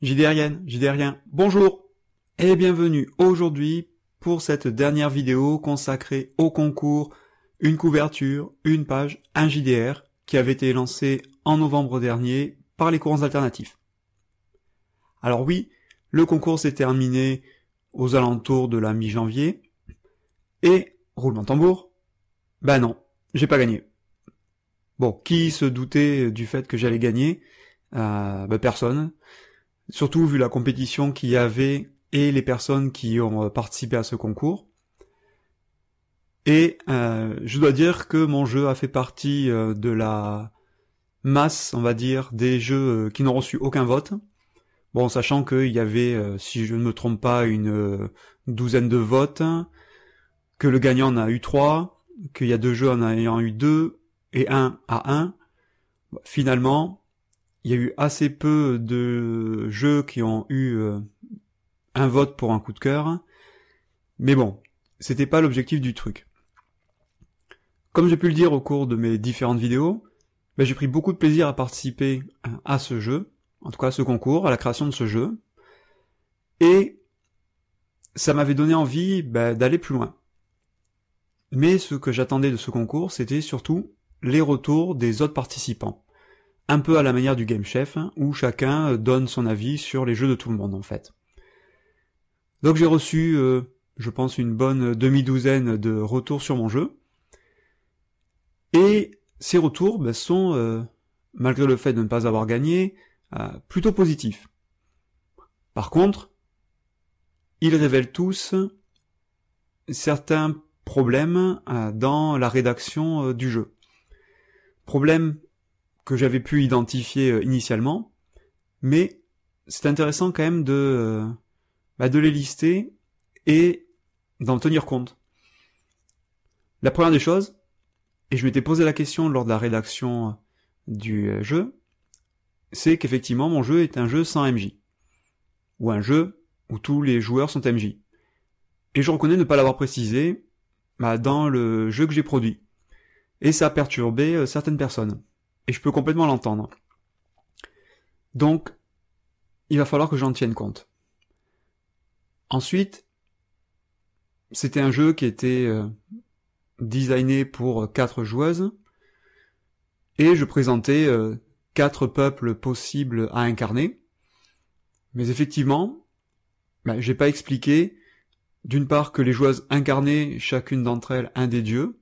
JDRien, JDRien, bonjour et bienvenue aujourd'hui pour cette dernière vidéo consacrée au concours Une couverture, une page, un JDR qui avait été lancé en novembre dernier par les courants alternatifs. Alors oui, le concours s'est terminé aux alentours de la mi-janvier et, roulement tambour, bah non, j'ai pas gagné. Bon, qui se doutait du fait que j'allais gagner? Euh, bah Personne surtout vu la compétition qu'il y avait et les personnes qui ont euh, participé à ce concours. Et euh, je dois dire que mon jeu a fait partie euh, de la masse, on va dire, des jeux qui n'ont reçu aucun vote. Bon, sachant qu'il y avait, si je ne me trompe pas, une douzaine de votes, que le gagnant en a eu trois, qu'il y a deux jeux en ayant eu deux, et un à un. Finalement, il y a eu assez peu de jeux qui ont eu euh, un vote pour un coup de cœur. Mais bon, c'était pas l'objectif du truc. Comme j'ai pu le dire au cours de mes différentes vidéos, ben, j'ai pris beaucoup de plaisir à participer à ce jeu, en tout cas à ce concours, à la création de ce jeu. Et ça m'avait donné envie ben, d'aller plus loin. Mais ce que j'attendais de ce concours, c'était surtout les retours des autres participants un peu à la manière du Game Chef, hein, où chacun euh, donne son avis sur les jeux de tout le monde en fait. Donc j'ai reçu, euh, je pense, une bonne demi-douzaine de retours sur mon jeu. Et ces retours ben, sont, euh, malgré le fait de ne pas avoir gagné, plutôt positifs. Par contre, ils révèlent tous certains problèmes dans la rédaction du jeu. Problèmes que j'avais pu identifier euh, initialement, mais c'est intéressant quand même de, euh, bah, de les lister et d'en tenir compte. La première des choses, et je m'étais posé la question lors de la rédaction euh, du jeu, c'est qu'effectivement mon jeu est un jeu sans MJ. Ou un jeu où tous les joueurs sont MJ. Et je reconnais ne pas l'avoir précisé bah, dans le jeu que j'ai produit. Et ça a perturbé certaines personnes et je peux complètement l'entendre. Donc, il va falloir que j'en tienne compte. Ensuite, c'était un jeu qui était euh, designé pour quatre joueuses, et je présentais euh, quatre peuples possibles à incarner. Mais effectivement, ben, j'ai pas expliqué d'une part que les joueuses incarnaient chacune d'entre elles un des dieux,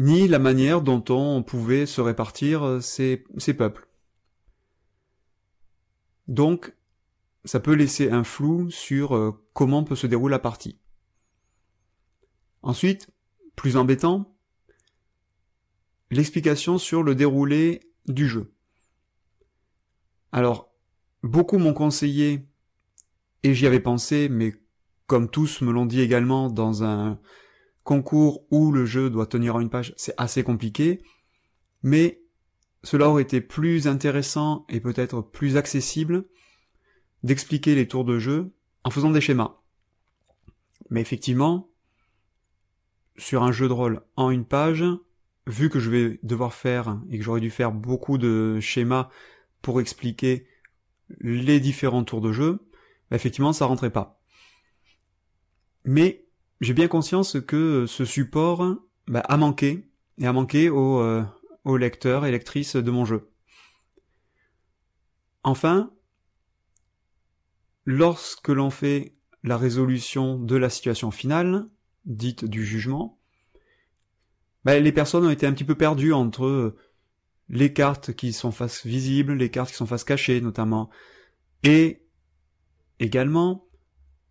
ni la manière dont on pouvait se répartir euh, ces, peuples. Donc, ça peut laisser un flou sur euh, comment peut se dérouler la partie. Ensuite, plus embêtant, l'explication sur le déroulé du jeu. Alors, beaucoup m'ont conseillé, et j'y avais pensé, mais comme tous me l'ont dit également dans un concours où le jeu doit tenir en une page, c'est assez compliqué, mais cela aurait été plus intéressant et peut-être plus accessible d'expliquer les tours de jeu en faisant des schémas. Mais effectivement, sur un jeu de rôle en une page, vu que je vais devoir faire et que j'aurais dû faire beaucoup de schémas pour expliquer les différents tours de jeu, bah, effectivement ça rentrait pas. Mais j'ai bien conscience que ce support bah, a manqué, et a manqué aux, euh, aux lecteurs et lectrices de mon jeu. Enfin, lorsque l'on fait la résolution de la situation finale, dite du jugement, bah, les personnes ont été un petit peu perdues entre les cartes qui sont face visibles, les cartes qui sont face cachées notamment, et également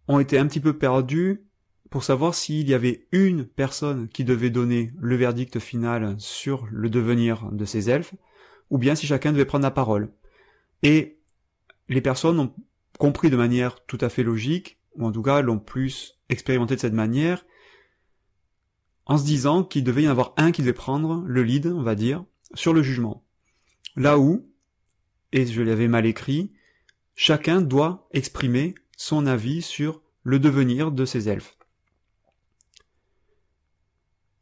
ont été un petit peu perdues pour savoir s'il y avait une personne qui devait donner le verdict final sur le devenir de ces elfes, ou bien si chacun devait prendre la parole. Et les personnes ont compris de manière tout à fait logique, ou en tout cas l'ont plus expérimenté de cette manière, en se disant qu'il devait y en avoir un qui devait prendre le lead, on va dire, sur le jugement. Là où, et je l'avais mal écrit, chacun doit exprimer son avis sur le devenir de ces elfes.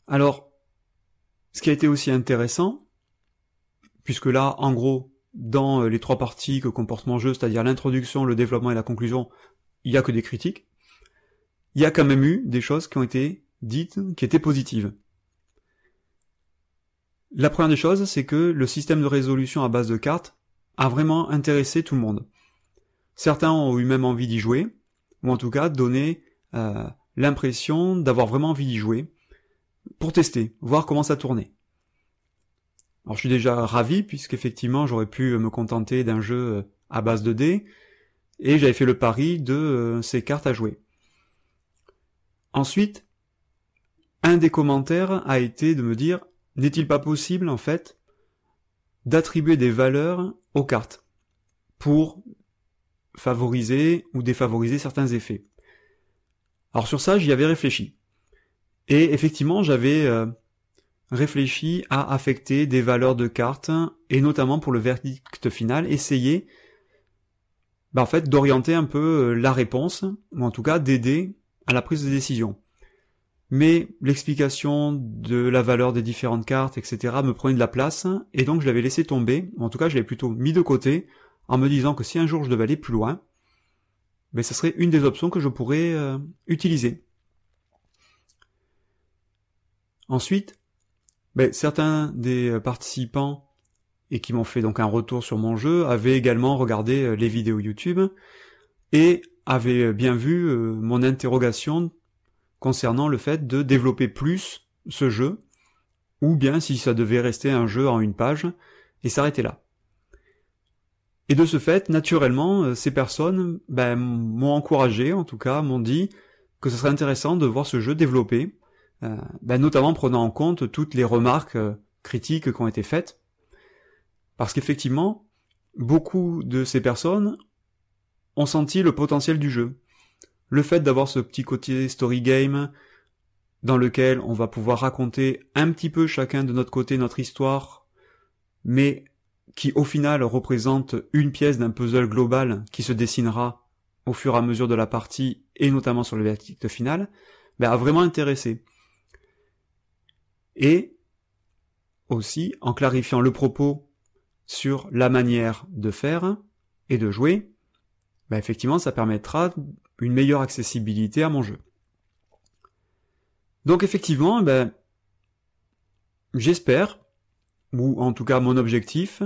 Alors, ce qui a été aussi intéressant, puisque là, en gros, dans les trois parties que comporte mon jeu, c'est-à-dire l'introduction, le développement et la conclusion, il y a que des critiques. Il y a quand même eu des choses qui ont été dites, qui étaient positives. La première des choses, c'est que le système de résolution à base de cartes a vraiment intéressé tout le monde. Certains ont eu même envie d'y jouer, ou en tout cas donné euh, l'impression d'avoir vraiment envie d'y jouer, pour tester, voir comment ça tournait. Alors je suis déjà ravi, puisqu'effectivement j'aurais pu me contenter d'un jeu euh, à base de dés, et j'avais fait le pari de euh, ces cartes à jouer. Ensuite, un des commentaires a été de me dire n'est-il pas possible, en fait, d'attribuer des valeurs aux cartes pour favoriser ou défavoriser certains effets? Alors sur ça, j'y avais réfléchi. Et effectivement, j'avais euh, réfléchi à affecter des valeurs de cartes, et notamment pour le verdict final, essayer bah, en fait, d'orienter un peu euh, la réponse, ou en tout cas d'aider à la prise de décision mais l'explication de la valeur des différentes cartes, etc., me prenait de la place, et donc je l'avais laissé tomber, en tout cas je l'avais plutôt mis de côté, en me disant que si un jour je devais aller plus loin, ben ce serait une des options que je pourrais euh, utiliser. Ensuite, ben, certains des euh, participants et qui m'ont fait donc un retour sur mon jeu avaient également regardé euh, les vidéos YouTube et avaient bien vu mon interrogation concernant le fait de développer plus ce jeu, ou bien si ça devait rester un jeu en une page, et s'arrêter là. Et de ce fait, naturellement, euh, ces personnes ben, m'ont encouragé, en tout cas, m'ont dit que ce serait intéressant de voir ce jeu développer, euh, ben, notamment prenant en compte toutes les remarques euh, critiques qui ont été faites, parce qu'effectivement, beaucoup de ces personnes ont senti le potentiel du jeu le fait d'avoir ce petit côté story game dans lequel on va pouvoir raconter un petit peu chacun de notre côté notre histoire, mais qui au final représente une pièce d'un puzzle global qui se dessinera au fur et à mesure de la partie et notamment sur le verdict final, ben, a vraiment intéressé. Et aussi en clarifiant le propos sur la manière de faire et de jouer, ben effectivement ça permettra une meilleure accessibilité à mon jeu. Donc effectivement, ben, j'espère, ou en tout cas mon objectif,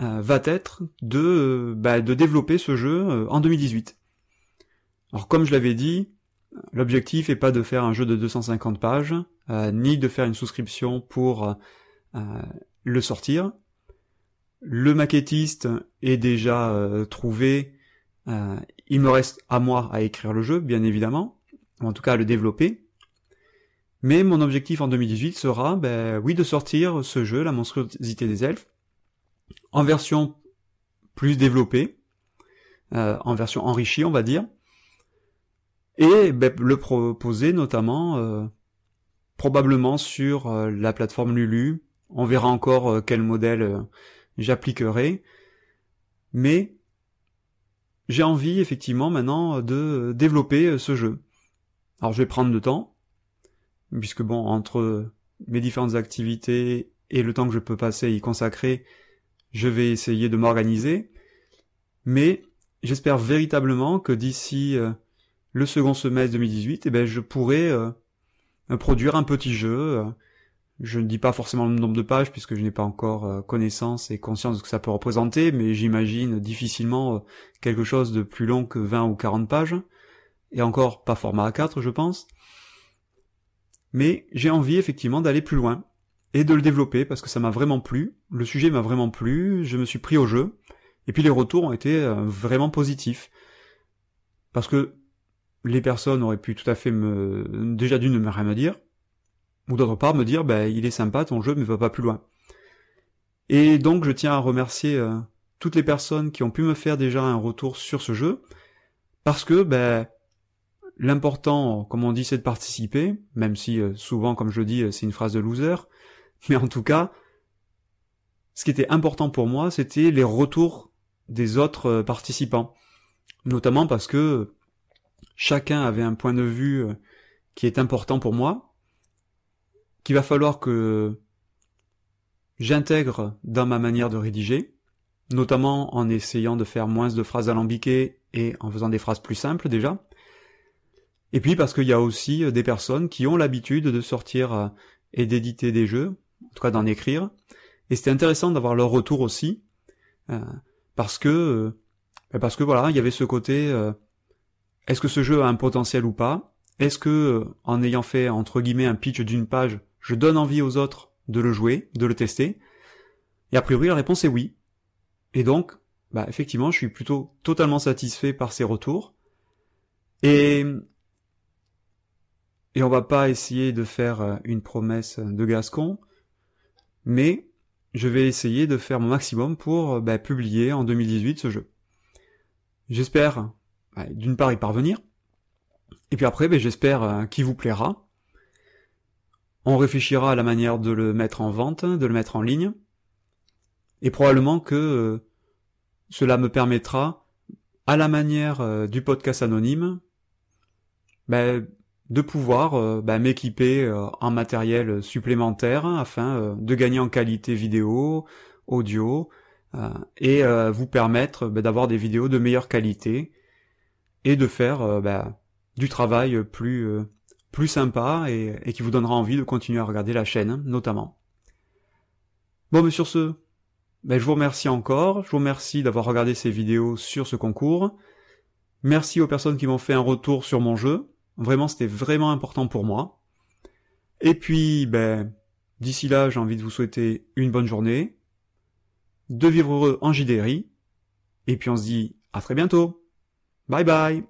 euh, va être de, ben, de développer ce jeu euh, en 2018. Alors comme je l'avais dit, l'objectif est pas de faire un jeu de 250 pages, euh, ni de faire une souscription pour le sortir. Le maquettiste est déjà trouvé euh, il me reste à moi à écrire le jeu, bien évidemment, ou en tout cas à le développer. Mais mon objectif en 2018 sera, ben oui, de sortir ce jeu, La monstruosité des elfes, en version plus développée, euh, en version enrichie, on va dire, et ben, le proposer notamment euh, probablement sur la plateforme Lulu. On verra encore quel modèle j'appliquerai, mais j'ai envie effectivement maintenant de développer euh, ce jeu. Alors je vais prendre le temps, puisque bon, entre mes différentes activités et le temps que je peux passer y consacrer, je vais essayer de m'organiser, mais j'espère véritablement que d'ici euh, le second semestre 2018, eh ben, je pourrai euh, produire un petit jeu je ne dis pas forcément le nombre de pages puisque je n'ai pas encore euh, connaissance et conscience de ce que ça peut représenter, mais j'imagine difficilement euh, quelque chose de plus long que 20 ou 40 pages, et encore pas format A4 je pense. Mais j'ai envie effectivement d'aller plus loin, et de le développer parce que ça m'a vraiment plu, le sujet m'a vraiment plu, je me suis pris au jeu, et puis les retours ont été euh, vraiment positifs. Parce que les personnes auraient pu tout à fait me, déjà d'une ne me rien me dire, ou d'autre part me dire bah, il est sympa ton jeu mais va pas plus loin. Et donc je tiens à remercier euh, toutes les personnes qui ont pu me faire déjà un retour sur ce jeu parce que ben l'important comme on dit c'est de participer même si euh, souvent comme je dis c'est une phrase de loser mais en tout cas ce qui était important pour moi c'était les retours des autres euh, participants notamment parce que chacun avait un point de vue qui est important pour moi qu'il va falloir que j'intègre dans ma manière de rédiger, notamment en essayant de faire moins de phrases alambiquées et en faisant des phrases plus simples déjà. Et puis parce qu'il y a aussi euh, des personnes qui ont l'habitude de sortir euh, et d'éditer des jeux, en tout cas d'en écrire. Et c'était intéressant d'avoir leur retour aussi, euh, parce que parce que voilà, il y avait ce côté est-ce que ce jeu a un potentiel ou pas? Est-ce que en ayant fait entre guillemets un pitch d'une page, je donne envie aux autres de le jouer, de le tester? Et a priori la réponse est oui. Et donc, bah effectivement, je suis plutôt totalement satisfait par ces retours. Et et on va pas essayer de faire euh, une promesse de Gascon, mais je vais essayer de faire mon maximum pour euh, bah, publier en 2018 ce jeu. J'espère d'une part y parvenir, et puis après bah, j'espère euh, qu'il vous plaira. On réfléchira à la manière de le mettre en vente, de le mettre en ligne, et probablement que cela me permettra, à la manière du podcast anonyme, ben, de pouvoir euh, bah, m'équiper euh, en matériel supplémentaire afin euh, de gagner en qualité vidéo, audio, et vous permettre bah, d'avoir des vidéos de meilleure qualité et de faire bah, du travail plus plus sympa et, qui vous donnera envie de continuer à regarder la chaîne notamment. Bon mais sur ce, je vous remercie encore, je vous remercie d'avoir regardé ces vidéos sur ce concours. Merci aux personnes qui m'ont fait un retour sur mon jeu. Vraiment, c'était vraiment important pour moi. Et puis, ben, d'ici là, j'ai envie de vous souhaiter une bonne journée, de vivre heureux en JDRI, et puis on se dit à très bientôt. Bye bye